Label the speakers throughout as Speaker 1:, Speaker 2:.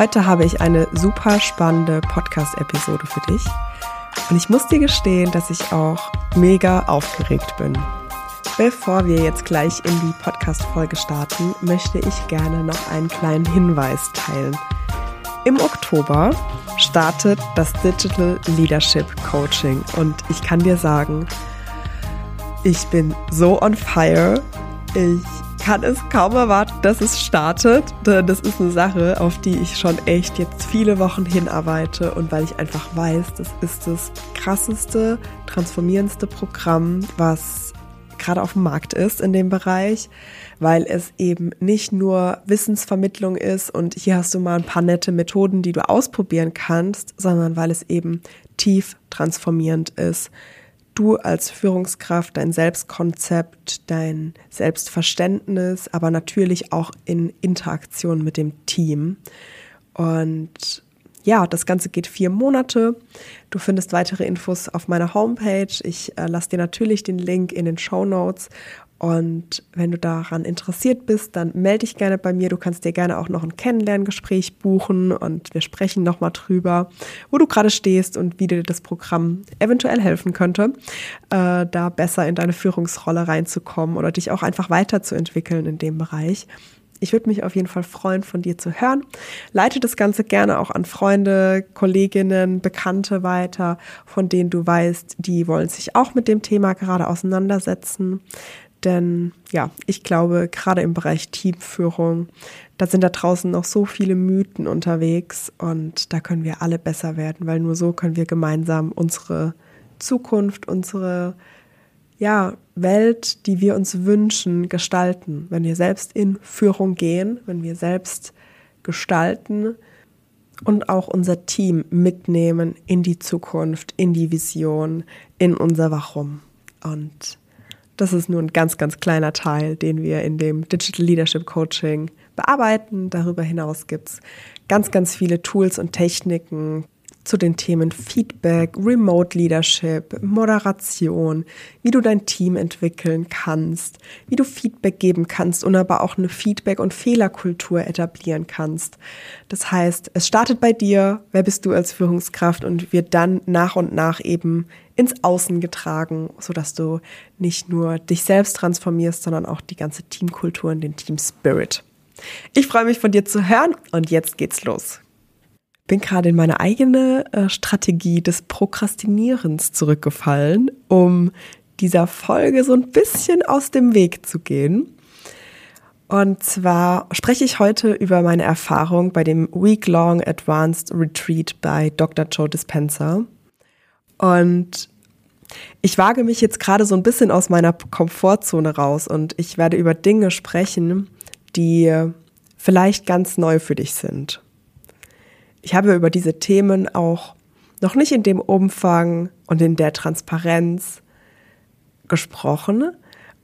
Speaker 1: Heute habe ich eine super spannende Podcast-Episode für dich. Und ich muss dir gestehen, dass ich auch mega aufgeregt bin. Bevor wir jetzt gleich in die Podcast-Folge starten, möchte ich gerne noch einen kleinen Hinweis teilen. Im Oktober startet das Digital Leadership Coaching und ich kann dir sagen, ich bin so on fire. Ich kann es kaum erwarten, dass es startet. Denn das ist eine Sache, auf die ich schon echt jetzt viele Wochen hinarbeite und weil ich einfach weiß, das ist das krasseste, transformierendste Programm, was gerade auf dem Markt ist in dem Bereich, weil es eben nicht nur Wissensvermittlung ist und hier hast du mal ein paar nette Methoden, die du ausprobieren kannst, sondern weil es eben tief transformierend ist du als Führungskraft dein Selbstkonzept, dein Selbstverständnis, aber natürlich auch in Interaktion mit dem Team. Und ja, das Ganze geht vier Monate. Du findest weitere Infos auf meiner Homepage. Ich äh, lasse dir natürlich den Link in den Show Notes und wenn du daran interessiert bist, dann melde dich gerne bei mir. Du kannst dir gerne auch noch ein Kennenlerngespräch buchen und wir sprechen nochmal drüber, wo du gerade stehst und wie dir das Programm eventuell helfen könnte, äh, da besser in deine Führungsrolle reinzukommen oder dich auch einfach weiterzuentwickeln in dem Bereich. Ich würde mich auf jeden Fall freuen, von dir zu hören. Leite das Ganze gerne auch an Freunde, Kolleginnen, Bekannte weiter, von denen du weißt, die wollen sich auch mit dem Thema gerade auseinandersetzen. Denn ja, ich glaube, gerade im Bereich Teamführung, da sind da draußen noch so viele Mythen unterwegs und da können wir alle besser werden, weil nur so können wir gemeinsam unsere Zukunft, unsere ja, Welt, die wir uns wünschen, gestalten. Wenn wir selbst in Führung gehen, wenn wir selbst gestalten und auch unser Team mitnehmen in die Zukunft, in die Vision, in unser Warum. Und das ist nur ein ganz, ganz kleiner Teil, den wir in dem Digital Leadership Coaching bearbeiten. Darüber hinaus gibt es ganz, ganz viele Tools und Techniken, zu den Themen Feedback, Remote Leadership, Moderation, wie du dein Team entwickeln kannst, wie du Feedback geben kannst und aber auch eine Feedback- und Fehlerkultur etablieren kannst. Das heißt, es startet bei dir, wer bist du als Führungskraft und wird dann nach und nach eben ins Außen getragen, sodass du nicht nur dich selbst transformierst, sondern auch die ganze Teamkultur und den Team Spirit. Ich freue mich von dir zu hören und jetzt geht's los bin gerade in meine eigene äh, Strategie des Prokrastinierens zurückgefallen, um dieser Folge so ein bisschen aus dem Weg zu gehen. Und zwar spreche ich heute über meine Erfahrung bei dem Week-Long Advanced Retreat bei Dr. Joe Dispenza. Und ich wage mich jetzt gerade so ein bisschen aus meiner Komfortzone raus und ich werde über Dinge sprechen, die vielleicht ganz neu für dich sind ich habe über diese Themen auch noch nicht in dem Umfang und in der Transparenz gesprochen.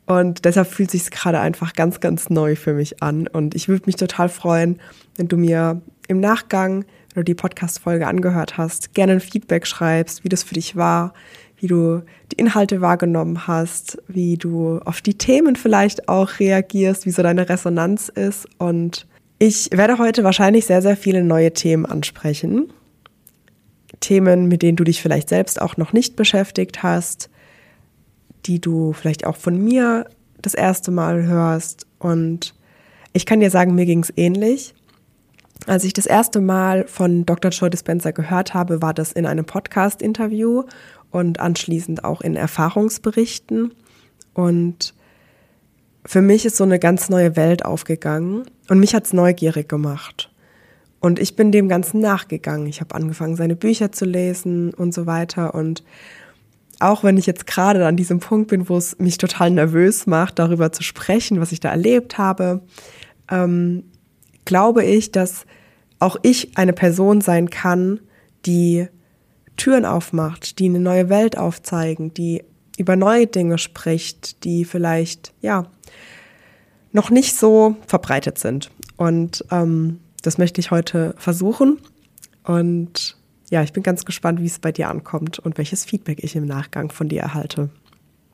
Speaker 1: Und deshalb fühlt sich gerade einfach ganz, ganz neu für mich an. Und ich würde mich total freuen, wenn du mir im Nachgang, wenn du die Podcast-Folge angehört hast, gerne ein Feedback schreibst, wie das für dich war, wie du die Inhalte wahrgenommen hast, wie du auf die Themen vielleicht auch reagierst, wie so deine Resonanz ist und ich werde heute wahrscheinlich sehr, sehr viele neue Themen ansprechen. Themen, mit denen du dich vielleicht selbst auch noch nicht beschäftigt hast, die du vielleicht auch von mir das erste Mal hörst. Und ich kann dir sagen, mir ging es ähnlich. Als ich das erste Mal von Dr. Joe Dispenza gehört habe, war das in einem Podcast-Interview und anschließend auch in Erfahrungsberichten. Und für mich ist so eine ganz neue Welt aufgegangen und mich hat's neugierig gemacht. Und ich bin dem Ganzen nachgegangen. Ich habe angefangen, seine Bücher zu lesen und so weiter. Und auch wenn ich jetzt gerade an diesem Punkt bin, wo es mich total nervös macht, darüber zu sprechen, was ich da erlebt habe, ähm, glaube ich, dass auch ich eine Person sein kann, die Türen aufmacht, die eine neue Welt aufzeigen, die über neue Dinge spricht, die vielleicht, ja, noch nicht so verbreitet sind. Und ähm, das möchte ich heute versuchen. Und ja, ich bin ganz gespannt, wie es bei dir ankommt und welches Feedback ich im Nachgang von dir erhalte.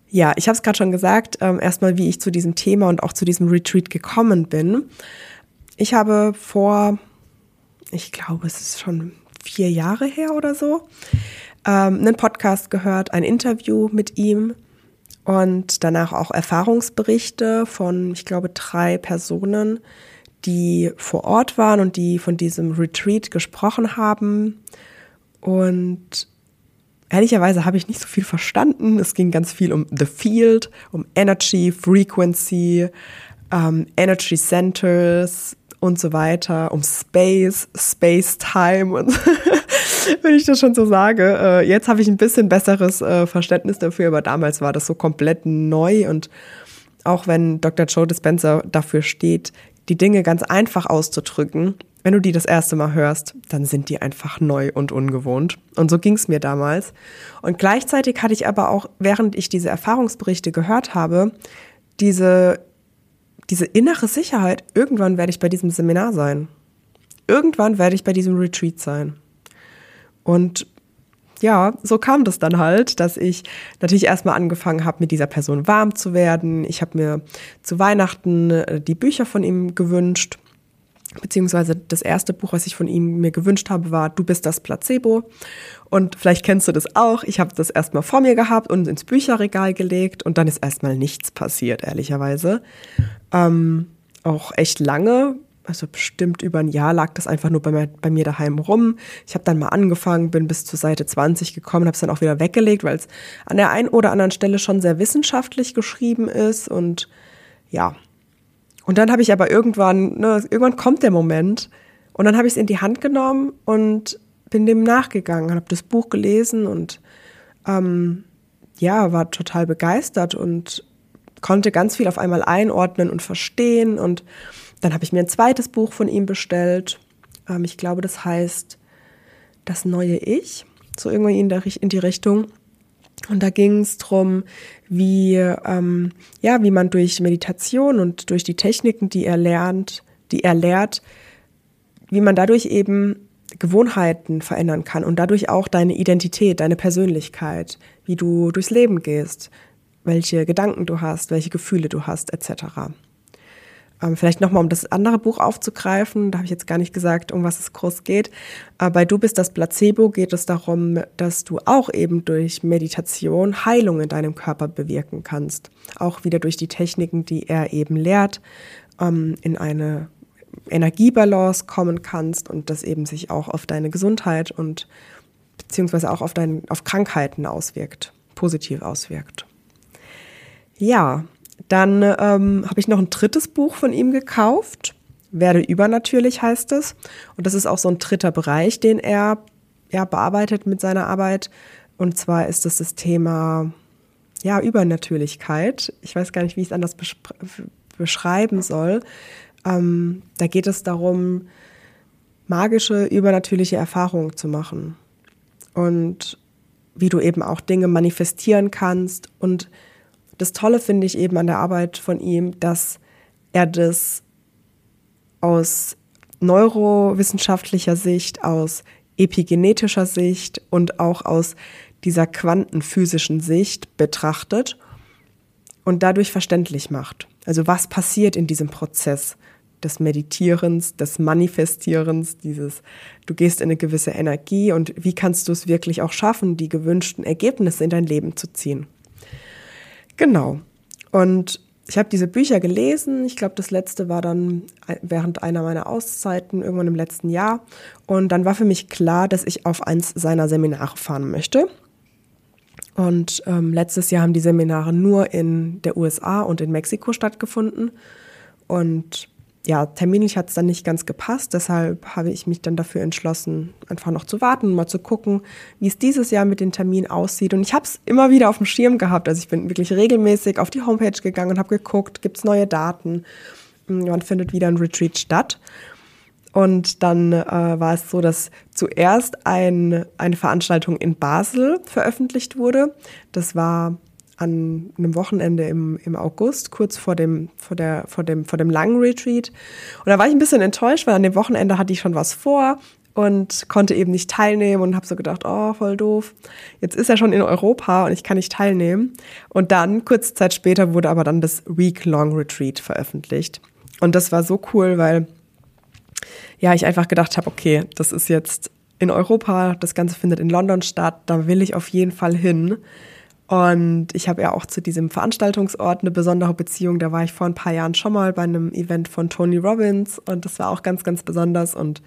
Speaker 1: Ja, ich habe es gerade schon gesagt, ähm, erstmal, wie ich zu diesem Thema und auch zu diesem Retreat gekommen bin. Ich habe vor ich glaube, es ist schon vier Jahre her oder so, ähm, einen Podcast gehört, ein Interview mit ihm und danach auch Erfahrungsberichte von, ich glaube, drei Personen, die vor Ort waren und die von diesem Retreat gesprochen haben. Und ehrlicherweise habe ich nicht so viel verstanden. Es ging ganz viel um The Field, um Energy, Frequency, ähm, Energy Centers und so weiter, um Space, Space Time und wenn ich das schon so sage. Äh, jetzt habe ich ein bisschen besseres äh, Verständnis dafür, aber damals war das so komplett neu und auch wenn Dr. Joe Dispenza dafür steht, die Dinge ganz einfach auszudrücken, wenn du die das erste Mal hörst, dann sind die einfach neu und ungewohnt. Und so ging es mir damals. Und gleichzeitig hatte ich aber auch, während ich diese Erfahrungsberichte gehört habe, diese, diese innere Sicherheit, irgendwann werde ich bei diesem Seminar sein. Irgendwann werde ich bei diesem Retreat sein. Und ja, so kam das dann halt, dass ich natürlich erstmal angefangen habe, mit dieser Person warm zu werden. Ich habe mir zu Weihnachten äh, die Bücher von ihm gewünscht. Beziehungsweise das erste Buch, was ich von ihm mir gewünscht habe, war Du bist das Placebo. Und vielleicht kennst du das auch. Ich habe das erstmal vor mir gehabt und ins Bücherregal gelegt und dann ist erstmal nichts passiert, ehrlicherweise. Ähm, auch echt lange, also bestimmt über ein Jahr lag das einfach nur bei mir, bei mir daheim rum. Ich habe dann mal angefangen, bin bis zur Seite 20 gekommen, habe es dann auch wieder weggelegt, weil es an der einen oder anderen Stelle schon sehr wissenschaftlich geschrieben ist und ja. Und dann habe ich aber irgendwann, ne, irgendwann kommt der Moment und dann habe ich es in die Hand genommen und bin dem nachgegangen, habe das Buch gelesen und ähm, ja, war total begeistert und konnte ganz viel auf einmal einordnen und verstehen und dann habe ich mir ein zweites Buch von ihm bestellt. Ähm, ich glaube, das heißt Das neue Ich, so irgendwie in, der, in die Richtung. Und da ging es darum, wie, ähm, ja, wie man durch Meditation und durch die Techniken, die er lernt, die er lehrt, wie man dadurch eben Gewohnheiten verändern kann und dadurch auch deine Identität, deine Persönlichkeit, wie du durchs Leben gehst, welche Gedanken du hast, welche Gefühle du hast, etc. Ähm, vielleicht nochmal, um das andere Buch aufzugreifen, da habe ich jetzt gar nicht gesagt, um was es groß geht. Äh, bei Du bist das Placebo geht es darum, dass du auch eben durch Meditation Heilung in deinem Körper bewirken kannst. Auch wieder durch die Techniken, die er eben lehrt, ähm, in eine Energiebalance kommen kannst und das eben sich auch auf deine Gesundheit und beziehungsweise auch auf, dein, auf Krankheiten auswirkt, positiv auswirkt. Ja, dann ähm, habe ich noch ein drittes Buch von ihm gekauft. Werde übernatürlich heißt es. Und das ist auch so ein dritter Bereich, den er, er bearbeitet mit seiner Arbeit. Und zwar ist es das Thema ja, Übernatürlichkeit. Ich weiß gar nicht, wie ich es anders beschreiben soll. Ähm, da geht es darum, magische, übernatürliche Erfahrungen zu machen. Und wie du eben auch Dinge manifestieren kannst und das Tolle finde ich eben an der Arbeit von ihm, dass er das aus neurowissenschaftlicher Sicht, aus epigenetischer Sicht und auch aus dieser quantenphysischen Sicht betrachtet und dadurch verständlich macht. Also was passiert in diesem Prozess des Meditierens, des Manifestierens, dieses, du gehst in eine gewisse Energie und wie kannst du es wirklich auch schaffen, die gewünschten Ergebnisse in dein Leben zu ziehen. Genau. Und ich habe diese Bücher gelesen. Ich glaube, das letzte war dann während einer meiner Auszeiten, irgendwann im letzten Jahr. Und dann war für mich klar, dass ich auf eins seiner Seminare fahren möchte. Und ähm, letztes Jahr haben die Seminare nur in der USA und in Mexiko stattgefunden. Und ja, terminlich hat es dann nicht ganz gepasst. Deshalb habe ich mich dann dafür entschlossen, einfach noch zu warten, mal zu gucken, wie es dieses Jahr mit den Terminen aussieht. Und ich habe es immer wieder auf dem Schirm gehabt. Also ich bin wirklich regelmäßig auf die Homepage gegangen und habe geguckt, gibt es neue Daten, hm, wann findet wieder ein Retreat statt. Und dann äh, war es so, dass zuerst ein, eine Veranstaltung in Basel veröffentlicht wurde. Das war an einem Wochenende im, im August, kurz vor dem, vor, der, vor, dem, vor dem langen Retreat. Und da war ich ein bisschen enttäuscht, weil an dem Wochenende hatte ich schon was vor und konnte eben nicht teilnehmen und habe so gedacht, oh, voll doof. Jetzt ist er schon in Europa und ich kann nicht teilnehmen. Und dann, kurze Zeit später, wurde aber dann das Week-Long Retreat veröffentlicht. Und das war so cool, weil ja, ich einfach gedacht habe, okay, das ist jetzt in Europa, das Ganze findet in London statt, da will ich auf jeden Fall hin. Und ich habe ja auch zu diesem Veranstaltungsort eine besondere Beziehung. Da war ich vor ein paar Jahren schon mal bei einem Event von Tony Robbins und das war auch ganz, ganz besonders. Und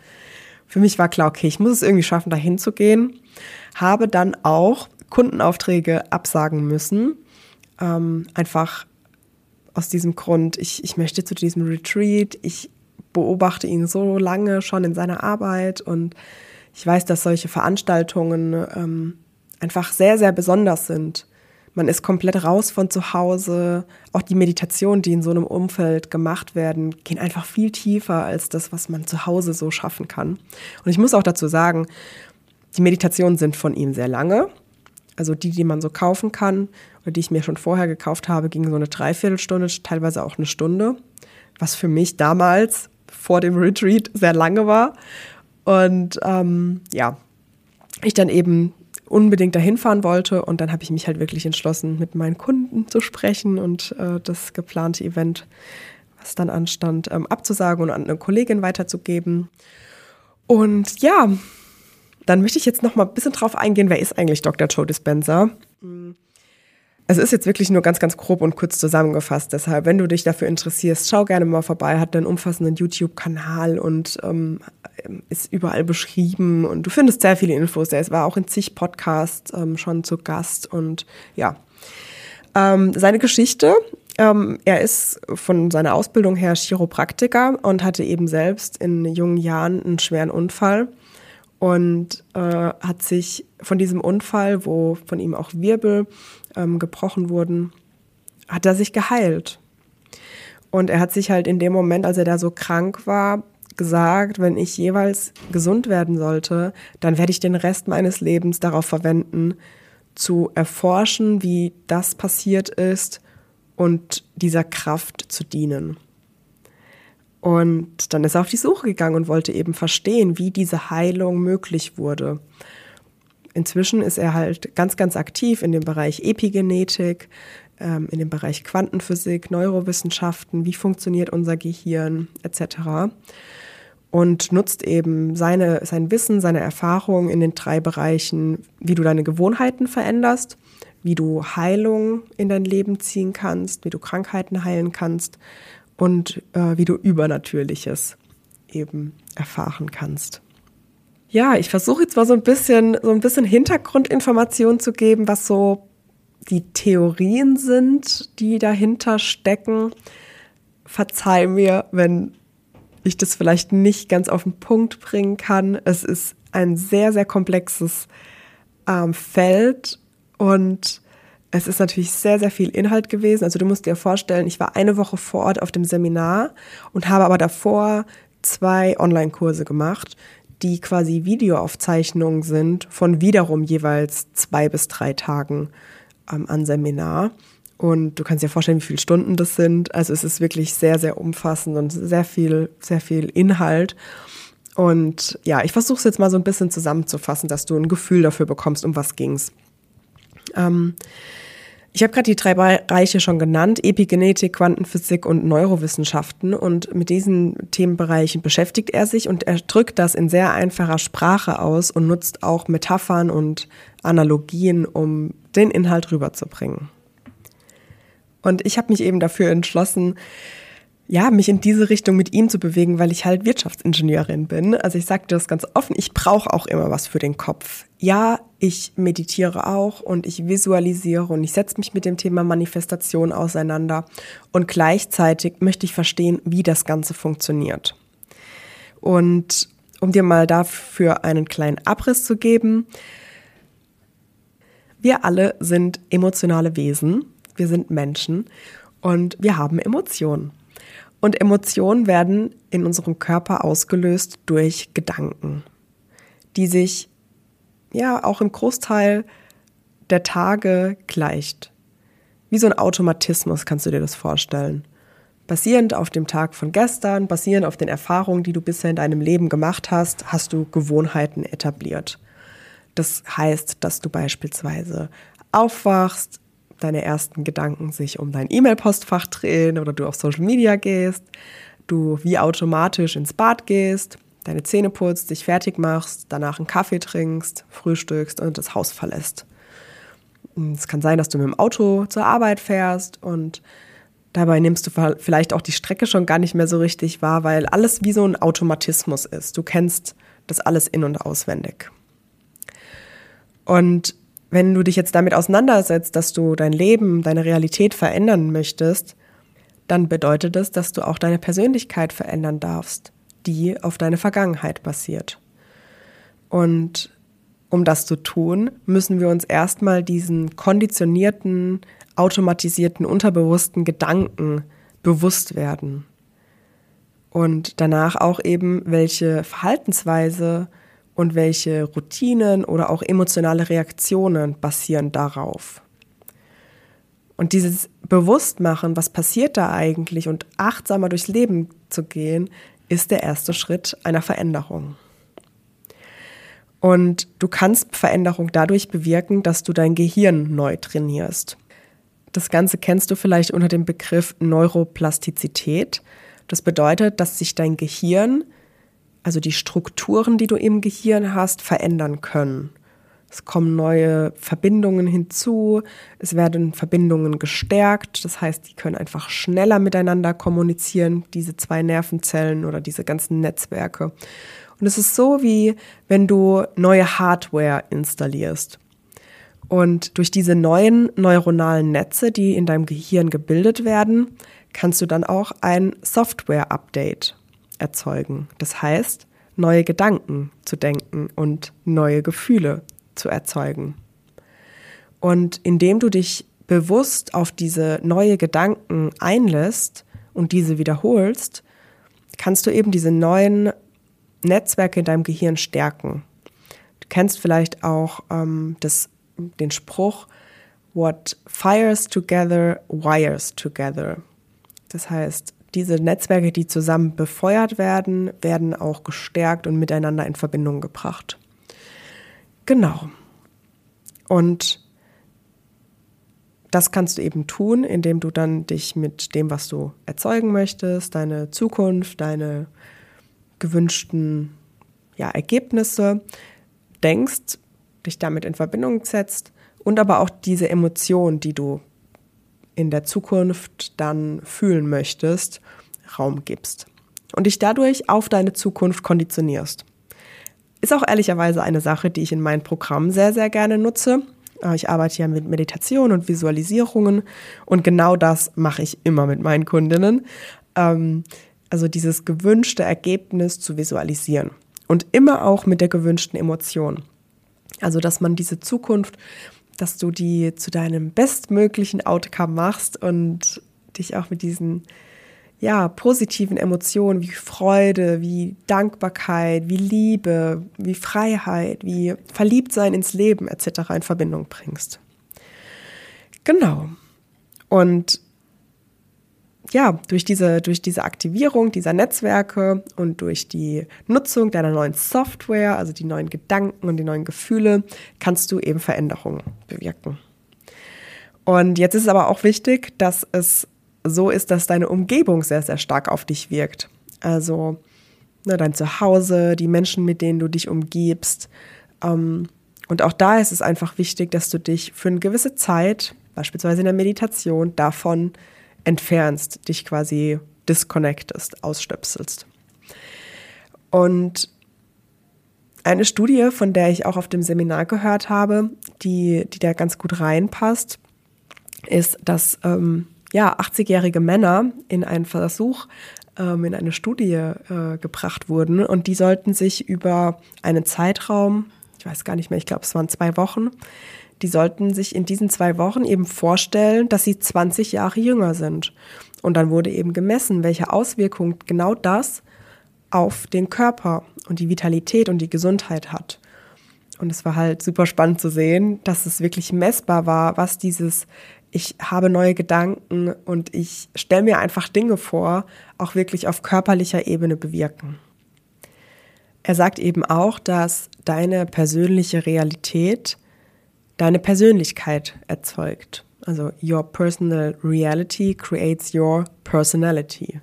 Speaker 1: für mich war klar, okay, ich muss es irgendwie schaffen, da hinzugehen. Habe dann auch Kundenaufträge absagen müssen. Ähm, einfach aus diesem Grund, ich, ich möchte zu diesem Retreat, ich beobachte ihn so lange schon in seiner Arbeit und ich weiß, dass solche Veranstaltungen ähm, einfach sehr, sehr besonders sind. Man ist komplett raus von zu Hause. Auch die Meditationen, die in so einem Umfeld gemacht werden, gehen einfach viel tiefer als das, was man zu Hause so schaffen kann. Und ich muss auch dazu sagen, die Meditationen sind von ihm sehr lange. Also die, die man so kaufen kann oder die ich mir schon vorher gekauft habe, gingen so eine Dreiviertelstunde, teilweise auch eine Stunde, was für mich damals vor dem Retreat sehr lange war. Und ähm, ja, ich dann eben unbedingt dahin fahren wollte und dann habe ich mich halt wirklich entschlossen, mit meinen Kunden zu sprechen und äh, das geplante Event, was dann anstand, ähm, abzusagen und an eine Kollegin weiterzugeben. Und ja, dann möchte ich jetzt noch mal ein bisschen drauf eingehen, wer ist eigentlich Dr. Joe Dispenza? Es ist jetzt wirklich nur ganz, ganz grob und kurz zusammengefasst. Deshalb, wenn du dich dafür interessierst, schau gerne mal vorbei. Hat einen umfassenden YouTube-Kanal und ähm, ist überall beschrieben. Und du findest sehr viele Infos. Er war auch in zig Podcasts ähm, schon zu Gast. Und ja, ähm, seine Geschichte. Ähm, er ist von seiner Ausbildung her Chiropraktiker und hatte eben selbst in jungen Jahren einen schweren Unfall und äh, hat sich von diesem Unfall, wo von ihm auch Wirbel ähm, gebrochen wurden, hat er sich geheilt. Und er hat sich halt in dem Moment, als er da so krank war, gesagt, wenn ich jeweils gesund werden sollte, dann werde ich den Rest meines Lebens darauf verwenden, zu erforschen, wie das passiert ist und dieser Kraft zu dienen. Und dann ist er auf die Suche gegangen und wollte eben verstehen, wie diese Heilung möglich wurde. Inzwischen ist er halt ganz, ganz aktiv in dem Bereich Epigenetik, ähm, in dem Bereich Quantenphysik, Neurowissenschaften, wie funktioniert unser Gehirn etc. Und nutzt eben seine, sein Wissen, seine Erfahrung in den drei Bereichen, wie du deine Gewohnheiten veränderst, wie du Heilung in dein Leben ziehen kannst, wie du Krankheiten heilen kannst und äh, wie du Übernatürliches eben erfahren kannst. Ja, ich versuche jetzt mal so ein bisschen, so ein bisschen Hintergrundinformation zu geben, was so die Theorien sind, die dahinter stecken. Verzeih mir, wenn ich das vielleicht nicht ganz auf den Punkt bringen kann. Es ist ein sehr, sehr komplexes ähm, Feld und es ist natürlich sehr, sehr viel Inhalt gewesen. Also du musst dir vorstellen, ich war eine Woche vor Ort auf dem Seminar und habe aber davor zwei Online-Kurse gemacht, die quasi Videoaufzeichnungen sind von wiederum jeweils zwei bis drei Tagen ähm, an Seminar. Und du kannst dir vorstellen, wie viele Stunden das sind. Also es ist wirklich sehr, sehr umfassend und sehr viel, sehr viel Inhalt. Und ja, ich versuche es jetzt mal so ein bisschen zusammenzufassen, dass du ein Gefühl dafür bekommst, um was ging's. Ähm, ich habe gerade die drei Bereiche schon genannt, Epigenetik, Quantenphysik und Neurowissenschaften. Und mit diesen Themenbereichen beschäftigt er sich und er drückt das in sehr einfacher Sprache aus und nutzt auch Metaphern und Analogien, um den Inhalt rüberzubringen. Und ich habe mich eben dafür entschlossen, ja, mich in diese Richtung mit ihm zu bewegen, weil ich halt Wirtschaftsingenieurin bin. Also ich sagte das ganz offen, ich brauche auch immer was für den Kopf. Ja, ich meditiere auch und ich visualisiere und ich setze mich mit dem Thema Manifestation auseinander und gleichzeitig möchte ich verstehen, wie das Ganze funktioniert. Und um dir mal dafür einen kleinen Abriss zu geben, wir alle sind emotionale Wesen, wir sind Menschen und wir haben Emotionen. Und Emotionen werden in unserem Körper ausgelöst durch Gedanken, die sich ja auch im Großteil der Tage gleicht. Wie so ein Automatismus kannst du dir das vorstellen. Basierend auf dem Tag von gestern, basierend auf den Erfahrungen, die du bisher in deinem Leben gemacht hast, hast du Gewohnheiten etabliert. Das heißt, dass du beispielsweise aufwachst, deine ersten Gedanken sich um dein E-Mail-Postfach drehen oder du auf Social Media gehst, du wie automatisch ins Bad gehst, deine Zähne putzt, dich fertig machst, danach einen Kaffee trinkst, frühstückst und das Haus verlässt. Es kann sein, dass du mit dem Auto zur Arbeit fährst und dabei nimmst du vielleicht auch die Strecke schon gar nicht mehr so richtig wahr, weil alles wie so ein Automatismus ist. Du kennst das alles in und auswendig. Und wenn du dich jetzt damit auseinandersetzt, dass du dein Leben, deine Realität verändern möchtest, dann bedeutet es, dass du auch deine Persönlichkeit verändern darfst, die auf deine Vergangenheit basiert. Und um das zu tun, müssen wir uns erstmal diesen konditionierten, automatisierten, unterbewussten Gedanken bewusst werden. Und danach auch eben, welche Verhaltensweise und welche Routinen oder auch emotionale Reaktionen basieren darauf. Und dieses Bewusstmachen, was passiert da eigentlich und achtsamer durchs Leben zu gehen, ist der erste Schritt einer Veränderung. Und du kannst Veränderung dadurch bewirken, dass du dein Gehirn neu trainierst. Das Ganze kennst du vielleicht unter dem Begriff Neuroplastizität. Das bedeutet, dass sich dein Gehirn, also die Strukturen, die du im Gehirn hast, verändern können. Es kommen neue Verbindungen hinzu, es werden Verbindungen gestärkt, das heißt, die können einfach schneller miteinander kommunizieren, diese zwei Nervenzellen oder diese ganzen Netzwerke. Und es ist so, wie wenn du neue Hardware installierst. Und durch diese neuen neuronalen Netze, die in deinem Gehirn gebildet werden, kannst du dann auch ein Software-Update erzeugen. Das heißt, neue Gedanken zu denken und neue Gefühle zu erzeugen. Und indem du dich bewusst auf diese neue Gedanken einlässt und diese wiederholst, kannst du eben diese neuen Netzwerke in deinem Gehirn stärken. Du kennst vielleicht auch ähm, das, den Spruch, What fires together, wires together. Das heißt, diese Netzwerke, die zusammen befeuert werden, werden auch gestärkt und miteinander in Verbindung gebracht. Genau. Und das kannst du eben tun, indem du dann dich mit dem, was du erzeugen möchtest, deine Zukunft, deine gewünschten ja, Ergebnisse denkst, dich damit in Verbindung setzt und aber auch diese Emotion, die du in der Zukunft dann fühlen möchtest, Raum gibst und dich dadurch auf deine Zukunft konditionierst. Ist auch ehrlicherweise eine Sache, die ich in meinem Programm sehr, sehr gerne nutze. Äh, ich arbeite ja mit Meditation und Visualisierungen und genau das mache ich immer mit meinen Kundinnen. Ähm, also dieses gewünschte Ergebnis zu visualisieren und immer auch mit der gewünschten Emotion. Also, dass man diese Zukunft, dass du die zu deinem bestmöglichen Outcome machst und dich auch mit diesen ja, positiven Emotionen wie Freude, wie Dankbarkeit, wie Liebe, wie Freiheit, wie Verliebtsein ins Leben etc. in Verbindung bringst. Genau. Und ja, durch diese, durch diese Aktivierung dieser Netzwerke und durch die Nutzung deiner neuen Software, also die neuen Gedanken und die neuen Gefühle, kannst du eben Veränderungen bewirken. Und jetzt ist es aber auch wichtig, dass es so ist, dass deine Umgebung sehr, sehr stark auf dich wirkt. Also ne, dein Zuhause, die Menschen, mit denen du dich umgibst. Ähm, und auch da ist es einfach wichtig, dass du dich für eine gewisse Zeit, beispielsweise in der Meditation, davon entfernst, dich quasi disconnectest, ausstöpselst. Und eine Studie, von der ich auch auf dem Seminar gehört habe, die, die da ganz gut reinpasst, ist, dass ähm, ja, 80-jährige Männer in einen Versuch, ähm, in eine Studie äh, gebracht wurden und die sollten sich über einen Zeitraum, ich weiß gar nicht mehr, ich glaube es waren zwei Wochen, die sollten sich in diesen zwei Wochen eben vorstellen, dass sie 20 Jahre jünger sind. Und dann wurde eben gemessen, welche Auswirkungen genau das auf den Körper und die Vitalität und die Gesundheit hat. Und es war halt super spannend zu sehen, dass es wirklich messbar war, was dieses ich habe neue Gedanken und ich stelle mir einfach Dinge vor, auch wirklich auf körperlicher Ebene bewirken. Er sagt eben auch, dass deine persönliche Realität deine Persönlichkeit erzeugt. Also your personal reality creates your personality.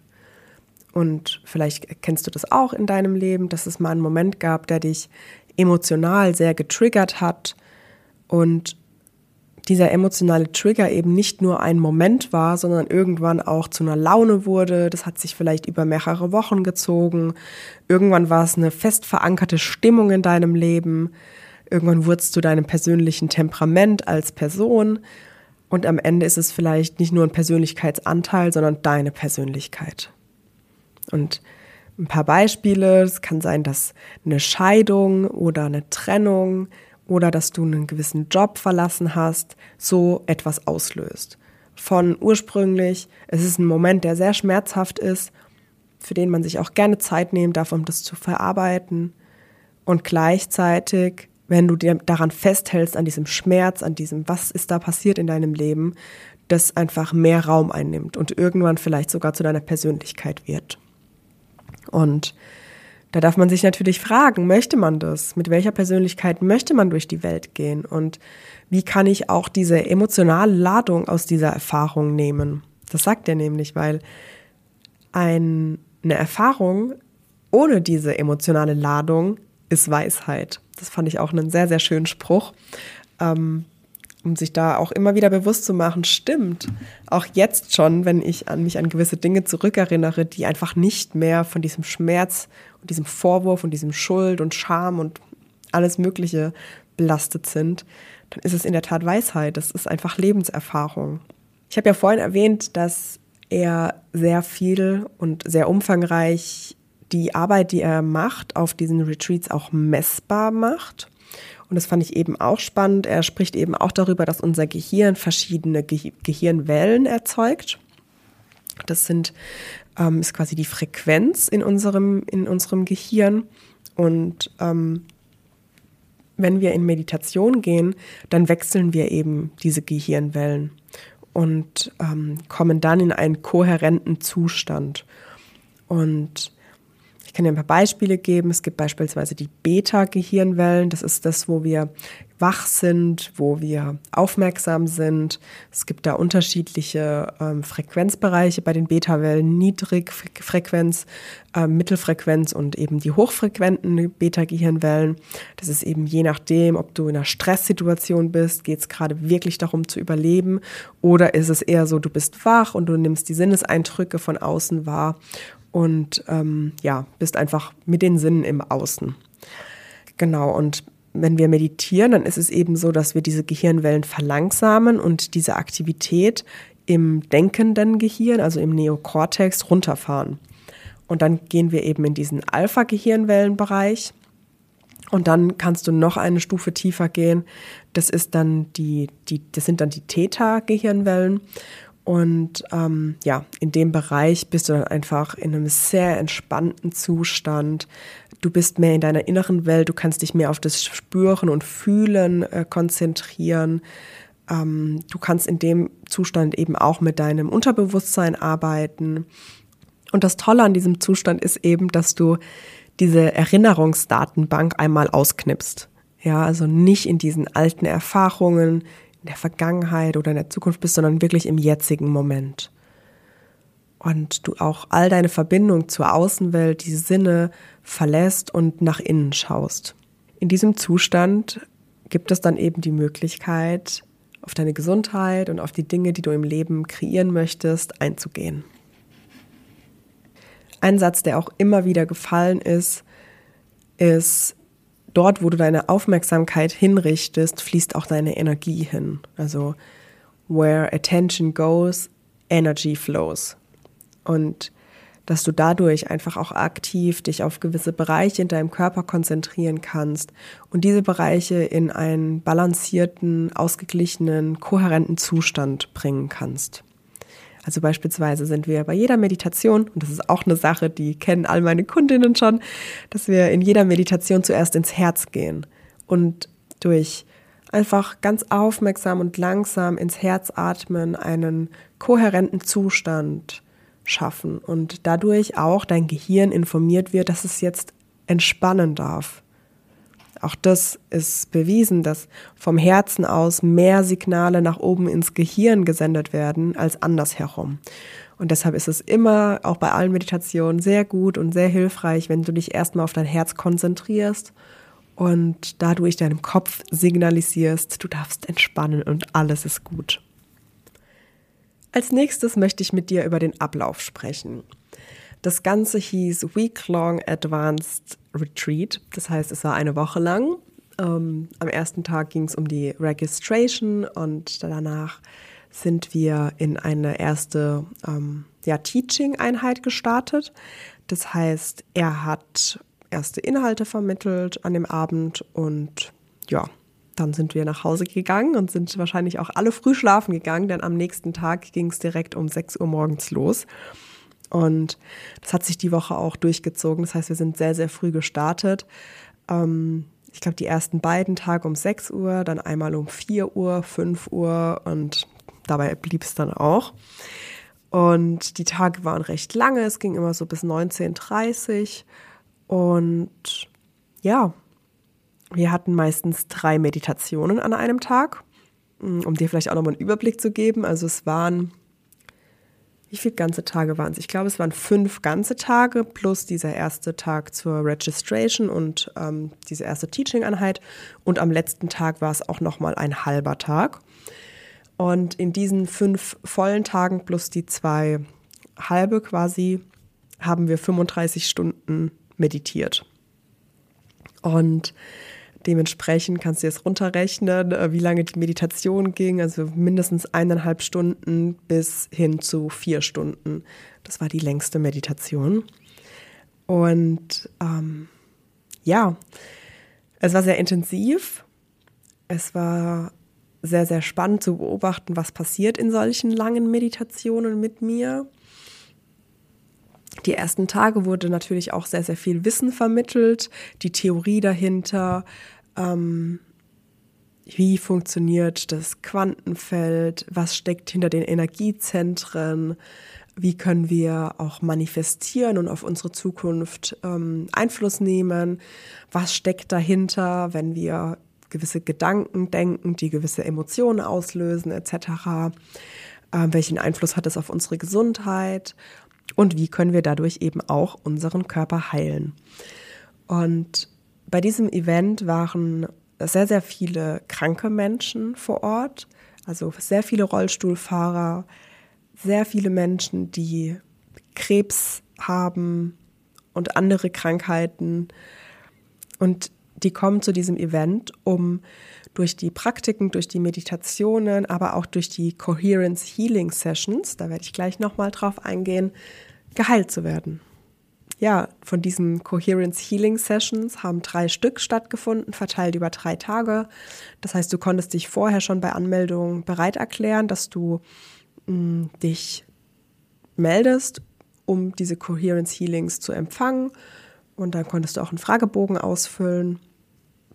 Speaker 1: Und vielleicht kennst du das auch in deinem Leben, dass es mal einen Moment gab, der dich emotional sehr getriggert hat und dieser emotionale Trigger eben nicht nur ein Moment war, sondern irgendwann auch zu einer Laune wurde. Das hat sich vielleicht über mehrere Wochen gezogen. Irgendwann war es eine fest verankerte Stimmung in deinem Leben. Irgendwann wurde es zu deinem persönlichen Temperament als Person. Und am Ende ist es vielleicht nicht nur ein Persönlichkeitsanteil, sondern deine Persönlichkeit. Und ein paar Beispiele. Es kann sein, dass eine Scheidung oder eine Trennung oder dass du einen gewissen Job verlassen hast, so etwas auslöst. Von ursprünglich, es ist ein Moment, der sehr schmerzhaft ist, für den man sich auch gerne Zeit nehmen darf, um das zu verarbeiten. Und gleichzeitig, wenn du dir daran festhältst, an diesem Schmerz, an diesem, was ist da passiert in deinem Leben, das einfach mehr Raum einnimmt und irgendwann vielleicht sogar zu deiner Persönlichkeit wird. Und da darf man sich natürlich fragen, möchte man das? Mit welcher Persönlichkeit möchte man durch die Welt gehen? Und wie kann ich auch diese emotionale Ladung aus dieser Erfahrung nehmen? Das sagt er nämlich, weil ein, eine Erfahrung ohne diese emotionale Ladung ist Weisheit. Das fand ich auch einen sehr, sehr schönen Spruch. Ähm, um sich da auch immer wieder bewusst zu machen, stimmt. Auch jetzt schon, wenn ich an mich an gewisse Dinge zurückerinnere, die einfach nicht mehr von diesem Schmerz und diesem Vorwurf und diesem Schuld und Scham und alles Mögliche belastet sind, dann ist es in der Tat Weisheit. Das ist einfach Lebenserfahrung. Ich habe ja vorhin erwähnt, dass er sehr viel und sehr umfangreich die Arbeit, die er macht, auf diesen Retreats auch messbar macht. Und das fand ich eben auch spannend. Er spricht eben auch darüber, dass unser Gehirn verschiedene Ge Gehirnwellen erzeugt. Das sind, ähm, ist quasi die Frequenz in unserem, in unserem Gehirn. Und ähm, wenn wir in Meditation gehen, dann wechseln wir eben diese Gehirnwellen und ähm, kommen dann in einen kohärenten Zustand. Und ich kann dir ein paar Beispiele geben. Es gibt beispielsweise die Beta-Gehirnwellen. Das ist das, wo wir wach sind, wo wir aufmerksam sind. Es gibt da unterschiedliche ähm, Frequenzbereiche bei den Beta-Wellen, Niedrigfrequenz, äh, Mittelfrequenz und eben die hochfrequenten Beta-Gehirnwellen. Das ist eben je nachdem, ob du in einer Stresssituation bist, geht es gerade wirklich darum zu überleben oder ist es eher so, du bist wach und du nimmst die Sinneseindrücke von außen wahr und ähm, ja, bist einfach mit den Sinnen im Außen. Genau, und wenn wir meditieren, dann ist es eben so, dass wir diese Gehirnwellen verlangsamen und diese Aktivität im denkenden Gehirn, also im Neokortex, runterfahren. Und dann gehen wir eben in diesen Alpha-Gehirnwellenbereich. Und dann kannst du noch eine Stufe tiefer gehen. Das ist dann die, die, das sind dann die Theta-Gehirnwellen. Und ähm, ja, in dem Bereich bist du dann einfach in einem sehr entspannten Zustand. Du bist mehr in deiner inneren Welt, du kannst dich mehr auf das Spüren und Fühlen äh, konzentrieren. Ähm, du kannst in dem Zustand eben auch mit deinem Unterbewusstsein arbeiten. Und das Tolle an diesem Zustand ist eben, dass du diese Erinnerungsdatenbank einmal ausknipst. Ja, also nicht in diesen alten Erfahrungen, in der Vergangenheit oder in der Zukunft bist, sondern wirklich im jetzigen Moment. Und du auch all deine Verbindung zur Außenwelt, die Sinne verlässt und nach innen schaust. In diesem Zustand gibt es dann eben die Möglichkeit, auf deine Gesundheit und auf die Dinge, die du im Leben kreieren möchtest, einzugehen. Ein Satz, der auch immer wieder gefallen ist, ist, dort, wo du deine Aufmerksamkeit hinrichtest, fließt auch deine Energie hin. Also where attention goes, energy flows. Und dass du dadurch einfach auch aktiv dich auf gewisse Bereiche in deinem Körper konzentrieren kannst und diese Bereiche in einen balancierten, ausgeglichenen, kohärenten Zustand bringen kannst. Also beispielsweise sind wir bei jeder Meditation, und das ist auch eine Sache, die kennen all meine Kundinnen schon, dass wir in jeder Meditation zuerst ins Herz gehen und durch einfach ganz aufmerksam und langsam ins Herz atmen, einen kohärenten Zustand schaffen und dadurch auch dein Gehirn informiert wird, dass es jetzt entspannen darf. Auch das ist bewiesen, dass vom Herzen aus mehr Signale nach oben ins Gehirn gesendet werden als andersherum. Und deshalb ist es immer, auch bei allen Meditationen, sehr gut und sehr hilfreich, wenn du dich erstmal auf dein Herz konzentrierst und dadurch deinem Kopf signalisierst, du darfst entspannen und alles ist gut. Als nächstes möchte ich mit dir über den Ablauf sprechen. Das Ganze hieß Week Long Advanced Retreat. Das heißt, es war eine Woche lang. Ähm, am ersten Tag ging es um die Registration und danach sind wir in eine erste ähm, ja, Teaching-Einheit gestartet. Das heißt, er hat erste Inhalte vermittelt an dem Abend und ja, dann sind wir nach Hause gegangen und sind wahrscheinlich auch alle früh schlafen gegangen, denn am nächsten Tag ging es direkt um 6 Uhr morgens los. Und das hat sich die Woche auch durchgezogen. Das heißt, wir sind sehr, sehr früh gestartet. Ähm, ich glaube, die ersten beiden Tage um 6 Uhr, dann einmal um 4 Uhr, 5 Uhr und dabei blieb es dann auch. Und die Tage waren recht lange, es ging immer so bis 19.30 Uhr. Und ja, wir hatten meistens drei Meditationen an einem Tag, um dir vielleicht auch nochmal einen Überblick zu geben. Also es waren, wie viele ganze Tage waren es? Ich glaube, es waren fünf ganze Tage plus dieser erste Tag zur Registration und ähm, diese erste Teaching-Einheit. Und am letzten Tag war es auch nochmal ein halber Tag. Und in diesen fünf vollen Tagen plus die zwei halbe quasi haben wir 35 Stunden meditiert. Und dementsprechend kannst du jetzt runterrechnen, äh, wie lange die Meditation ging. Also mindestens eineinhalb Stunden bis hin zu vier Stunden. Das war die längste Meditation. Und ähm, ja, es war sehr intensiv. Es war sehr, sehr spannend zu beobachten, was passiert in solchen langen Meditationen mit mir. Die ersten Tage wurde natürlich auch sehr, sehr viel Wissen vermittelt, die Theorie dahinter, ähm, wie funktioniert das Quantenfeld, was steckt hinter den Energiezentren, wie können wir auch manifestieren und auf unsere Zukunft ähm, Einfluss nehmen, was steckt dahinter, wenn wir gewisse Gedanken denken, die gewisse Emotionen auslösen etc. Ähm, welchen Einfluss hat es auf unsere Gesundheit und wie können wir dadurch eben auch unseren Körper heilen. Und bei diesem Event waren sehr, sehr viele kranke Menschen vor Ort, also sehr viele Rollstuhlfahrer, sehr viele Menschen, die Krebs haben und andere Krankheiten. Und die kommen zu diesem Event, um durch die Praktiken, durch die Meditationen, aber auch durch die Coherence Healing Sessions, da werde ich gleich nochmal drauf eingehen, geheilt zu werden. Ja, von diesen Coherence Healing Sessions haben drei Stück stattgefunden, verteilt über drei Tage. Das heißt, du konntest dich vorher schon bei Anmeldung bereit erklären, dass du mh, mm, dich meldest, um diese Coherence Healings zu empfangen. Und dann konntest du auch einen Fragebogen ausfüllen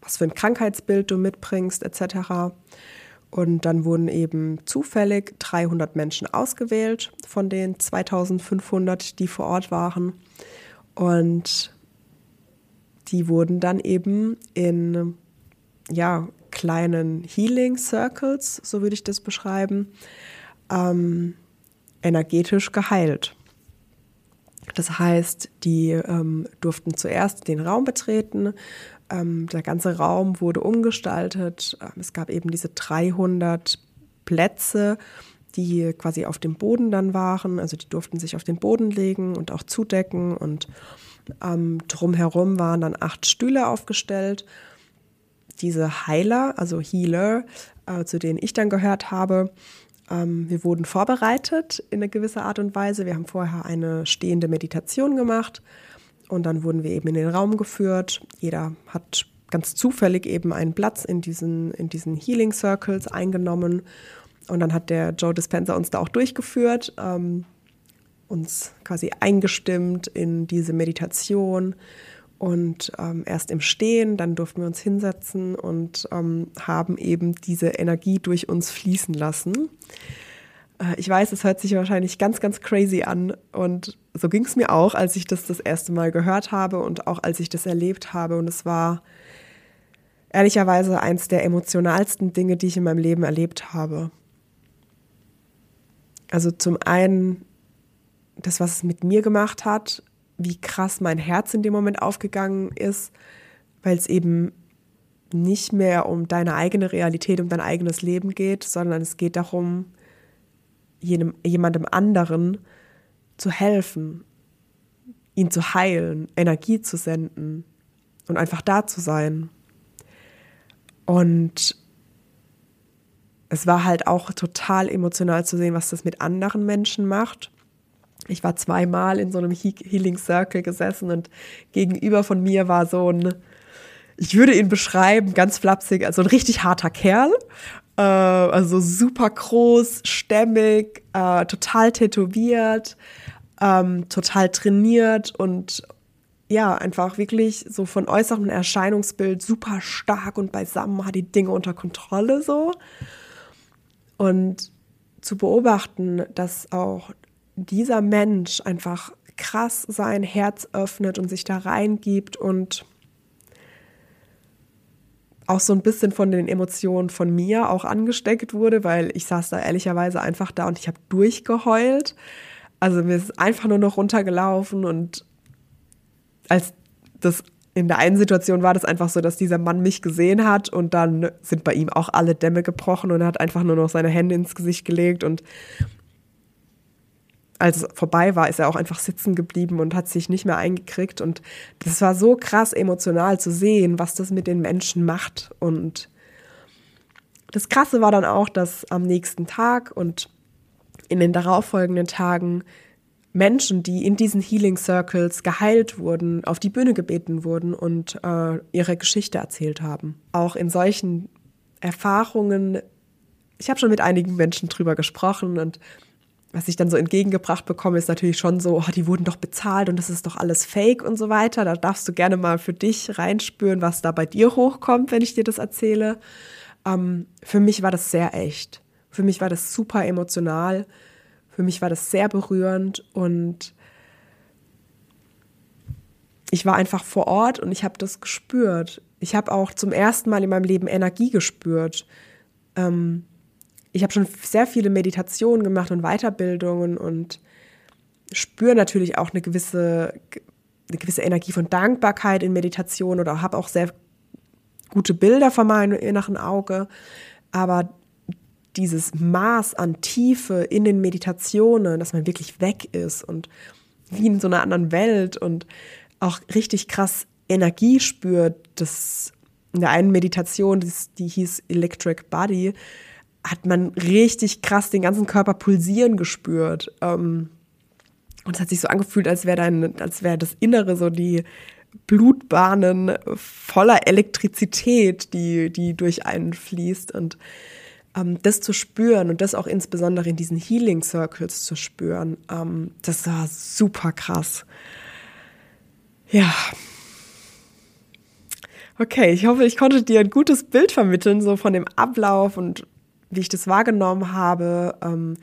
Speaker 1: was für ein Krankheitsbild du mitbringst etc. Und dann wurden eben zufällig 300 Menschen ausgewählt von den 2500, die vor Ort waren. Und die wurden dann eben in ja, kleinen Healing Circles, so würde ich das beschreiben, ähm, energetisch geheilt. Das heißt, die ähm, durften zuerst den Raum betreten ähm, der ganze Raum wurde umgestaltet. Ähm, es gab eben diese 300 Plätze, die quasi auf dem Boden dann waren. Also die durften sich auf den Boden legen und auch zudecken. Und ähm, drumherum waren dann acht Stühle aufgestellt. Diese Heiler, also Healer, äh, zu denen ich dann gehört habe, ähm, wir wurden vorbereitet in einer gewisser Art und Weise. Wir haben vorher eine stehende Meditation gemacht und dann wurden wir eben in den Raum geführt. Jeder hat ganz zufällig eben einen Platz in diesen, in diesen Healing Circles eingenommen. Und dann hat der Joe Dispenza uns da auch durchgeführt, ähm, uns quasi eingestimmt in diese Meditation. Und ähm, erst im Stehen, dann durften wir uns hinsetzen und ähm, haben eben diese Energie durch uns fließen lassen. Äh, ich weiß, es hört sich wahrscheinlich ganz, ganz crazy an. Und so ging es mir auch, als ich das das erste Mal gehört habe und auch als ich das erlebt habe. Und es war ehrlicherweise eins der emotionalsten Dinge, die ich in meinem Leben erlebt habe. Also zum einen das, was es mit mir gemacht hat, wie krass mein Herz in dem Moment aufgegangen ist, weil es eben nicht mehr um deine eigene Realität, um dein eigenes Leben geht, sondern es geht darum, jenem, jemandem anderen zu helfen, ihn zu heilen, Energie zu senden und einfach da zu sein. Und es war halt auch total emotional zu sehen, was das mit anderen Menschen macht. Ich war zweimal in so einem Healing Circle gesessen und gegenüber von mir war so ein, ich würde ihn beschreiben, ganz flapsig, also ein richtig harter Kerl. Äh, also super groß, stämmig, äh, total tätowiert, ähm, total trainiert und ja, einfach wirklich so von äußerem Erscheinungsbild super stark und beisammen, hat die Dinge unter Kontrolle so. Und zu beobachten, dass auch dieser Mensch einfach krass sein Herz öffnet und sich da reingibt und auch so ein bisschen von den Emotionen von mir auch angesteckt wurde, weil ich saß da ehrlicherweise einfach da und ich habe durchgeheult. Also mir ist einfach nur noch runtergelaufen und als das in der einen Situation war das einfach so, dass dieser Mann mich gesehen hat und dann sind bei ihm auch alle Dämme gebrochen und er hat einfach nur noch seine Hände ins Gesicht gelegt und als es vorbei war, ist er auch einfach sitzen geblieben und hat sich nicht mehr eingekriegt. Und das war so krass emotional zu sehen, was das mit den Menschen macht. Und das Krasse war dann auch, dass am nächsten Tag und in den darauffolgenden Tagen Menschen, die in diesen Healing Circles geheilt wurden, auf die Bühne gebeten wurden und äh, ihre Geschichte erzählt haben. Auch in solchen Erfahrungen, ich habe schon mit einigen Menschen drüber gesprochen und was ich dann so entgegengebracht bekomme, ist natürlich schon so, oh, die wurden doch bezahlt und das ist doch alles fake und so weiter. Da darfst du gerne mal für dich reinspüren, was da bei dir hochkommt, wenn ich dir das erzähle. Ähm, für mich war das sehr echt. Für mich war das super emotional. Für mich war das sehr berührend und ich war einfach vor Ort und ich habe das gespürt. Ich habe auch zum ersten Mal in meinem Leben Energie gespürt. Ähm, ich habe schon sehr viele Meditationen gemacht und Weiterbildungen und spüre natürlich auch eine gewisse, eine gewisse Energie von Dankbarkeit in Meditation oder habe auch sehr gute Bilder vor meinem inneren Auge. Aber dieses Maß an Tiefe in den Meditationen, dass man wirklich weg ist und wie in so einer anderen Welt und auch richtig krass Energie spürt, das in der einen Meditation, die hieß Electric Body, hat man richtig krass den ganzen Körper pulsieren gespürt. Ähm, und es hat sich so angefühlt, als wäre dein, das Innere so die Blutbahnen voller Elektrizität, die, die durch einen fließt. Und ähm, das zu spüren und das auch insbesondere in diesen Healing Circles zu spüren, ähm, das war super krass. Ja. Okay, ich hoffe, ich konnte dir ein gutes Bild vermitteln, so von dem Ablauf und wie ich das wahrgenommen habe. Ähm,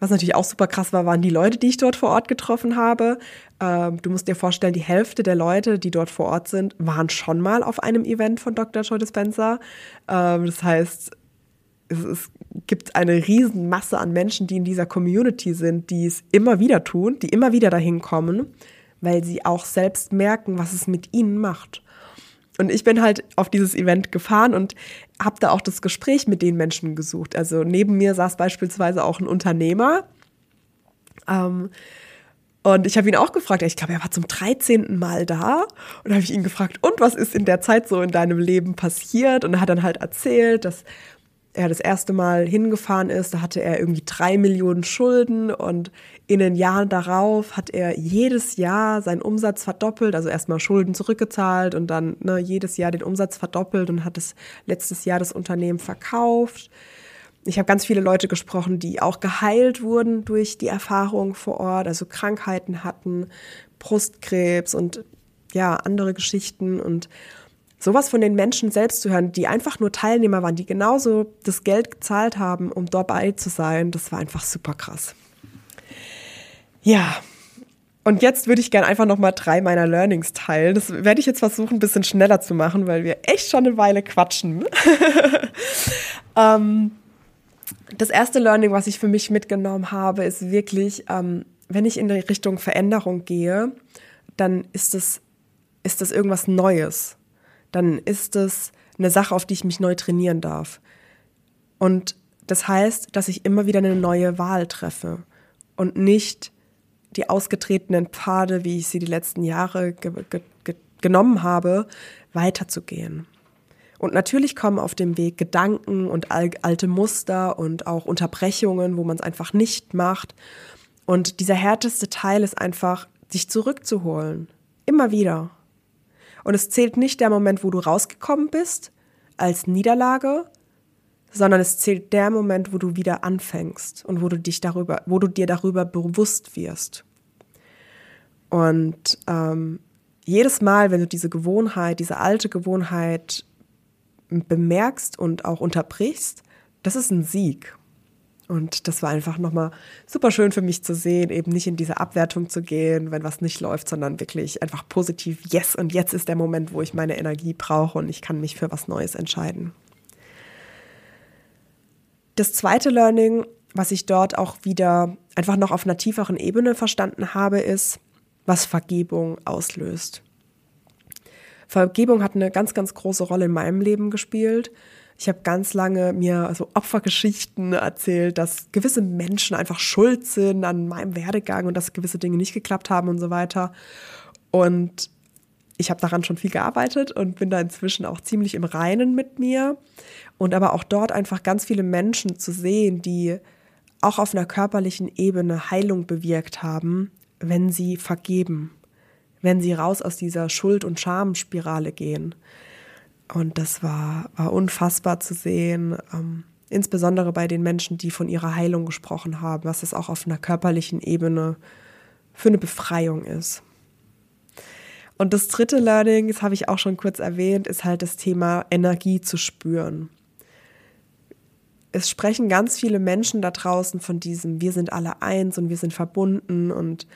Speaker 1: was natürlich auch super krass war, waren die Leute, die ich dort vor Ort getroffen habe. Ähm, du musst dir vorstellen, die Hälfte der Leute, die dort vor Ort sind, waren schon mal auf einem Event von Dr. Joe Dispenza. Ähm, das heißt, es, es gibt eine riesen Masse an Menschen, die in dieser Community sind, die es immer wieder tun, die immer wieder dahin kommen, weil sie auch selbst merken, was es mit ihnen macht. Und ich bin halt auf dieses Event gefahren und habe da auch das Gespräch mit den Menschen gesucht. Also neben mir saß beispielsweise auch ein Unternehmer. Ähm, und ich habe ihn auch gefragt, ich glaube, er war zum 13. Mal da. Und habe ich ihn gefragt, und was ist in der Zeit so in deinem Leben passiert? Und er hat dann halt erzählt, dass er das erste Mal hingefahren ist, da hatte er irgendwie drei Millionen Schulden und in den Jahren darauf hat er jedes Jahr seinen Umsatz verdoppelt, also erstmal Schulden zurückgezahlt und dann ne, jedes Jahr den Umsatz verdoppelt und hat es letztes Jahr das Unternehmen verkauft. Ich habe ganz viele Leute gesprochen, die auch geheilt wurden durch die Erfahrung vor Ort, also Krankheiten hatten, Brustkrebs und ja, andere Geschichten und sowas von den Menschen selbst zu hören, die einfach nur Teilnehmer waren, die genauso das Geld gezahlt haben, um dabei zu sein, das war einfach super krass. Ja. Und jetzt würde ich gerne einfach noch mal drei meiner Learnings teilen. Das werde ich jetzt versuchen, ein bisschen schneller zu machen, weil wir echt schon eine Weile quatschen. ähm, das erste Learning, was ich für mich mitgenommen habe, ist wirklich, ähm, wenn ich in die Richtung Veränderung gehe, dann ist es, ist das irgendwas Neues. Dann ist es eine Sache, auf die ich mich neu trainieren darf. Und das heißt, dass ich immer wieder eine neue Wahl treffe und nicht die ausgetretenen Pfade, wie ich sie die letzten Jahre ge ge ge genommen habe, weiterzugehen. Und natürlich kommen auf dem Weg Gedanken und alte Muster und auch Unterbrechungen, wo man es einfach nicht macht. Und dieser härteste Teil ist einfach, sich zurückzuholen. Immer wieder. Und es zählt nicht der Moment, wo du rausgekommen bist, als Niederlage, sondern es zählt der Moment, wo du wieder anfängst und wo du dich darüber, wo du dir darüber bewusst wirst. Und ähm, jedes Mal, wenn du diese Gewohnheit, diese alte Gewohnheit bemerkst und auch unterbrichst, das ist ein Sieg. Und das war einfach nochmal super schön für mich zu sehen, eben nicht in diese Abwertung zu gehen, wenn was nicht läuft, sondern wirklich einfach positiv, yes, und jetzt ist der Moment, wo ich meine Energie brauche und ich kann mich für was Neues entscheiden. Das zweite Learning, was ich dort auch wieder einfach noch auf einer tieferen Ebene verstanden habe, ist, was Vergebung auslöst. Vergebung hat eine ganz, ganz große Rolle in meinem Leben gespielt. Ich habe ganz lange mir so Opfergeschichten erzählt, dass gewisse Menschen einfach schuld sind an meinem Werdegang und dass gewisse Dinge nicht geklappt haben und so weiter. Und ich habe daran schon viel gearbeitet und bin da inzwischen auch ziemlich im Reinen mit mir. Und aber auch dort einfach ganz viele Menschen zu sehen, die auch auf einer körperlichen Ebene Heilung bewirkt haben, wenn sie vergeben wenn sie raus aus dieser Schuld- und Schamspirale gehen. Und das war, war unfassbar zu sehen, ähm, insbesondere bei den Menschen, die von ihrer Heilung gesprochen haben, was es auch auf einer körperlichen Ebene für eine Befreiung ist. Und das dritte Learning, das habe ich auch schon kurz erwähnt, ist halt das Thema Energie zu spüren. Es sprechen ganz viele Menschen da draußen von diesem, wir sind alle eins und wir sind verbunden und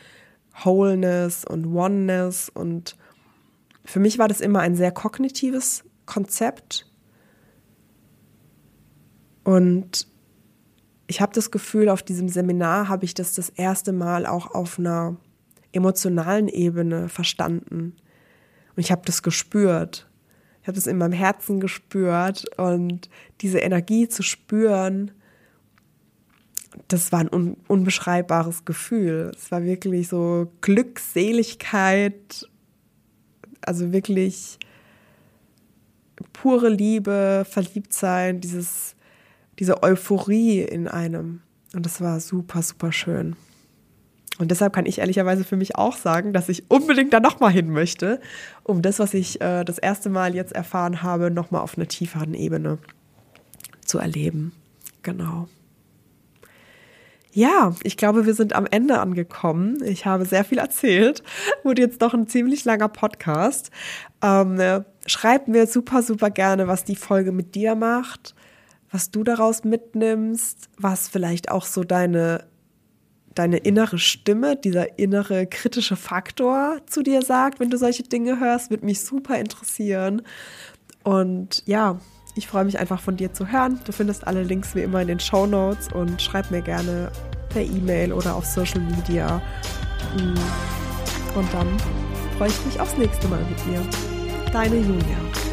Speaker 1: Wholeness und Oneness. Und für mich war das immer ein sehr kognitives Konzept. Und ich habe das Gefühl, auf diesem Seminar habe ich das das erste Mal auch auf einer emotionalen Ebene verstanden. Und ich habe das gespürt. Ich habe das in meinem Herzen gespürt und diese Energie zu spüren, das war ein un unbeschreibbares Gefühl. Es war wirklich so Glückseligkeit, also wirklich pure Liebe, Verliebtsein, dieses, diese Euphorie in einem. Und das war super, super schön. Und deshalb kann ich ehrlicherweise für mich auch sagen, dass ich unbedingt da nochmal hin möchte, um das, was ich äh, das erste Mal jetzt erfahren habe, nochmal auf einer tieferen Ebene zu erleben. Genau. Ja, ich glaube, wir sind am Ende angekommen. Ich habe sehr viel erzählt. Wurde jetzt doch ein ziemlich langer Podcast. Ähm, schreib mir super, super gerne, was die Folge mit dir macht, was du daraus mitnimmst, was vielleicht auch so deine, deine innere Stimme, dieser innere kritische Faktor zu dir sagt, wenn du solche Dinge hörst, wird mich super interessieren. Und ja, ich freue mich einfach von dir zu hören. Du findest alle Links wie immer in den Show Notes und schreib mir gerne per E-Mail oder auf Social Media. Und dann freue ich mich aufs nächste Mal mit dir. Deine Julia.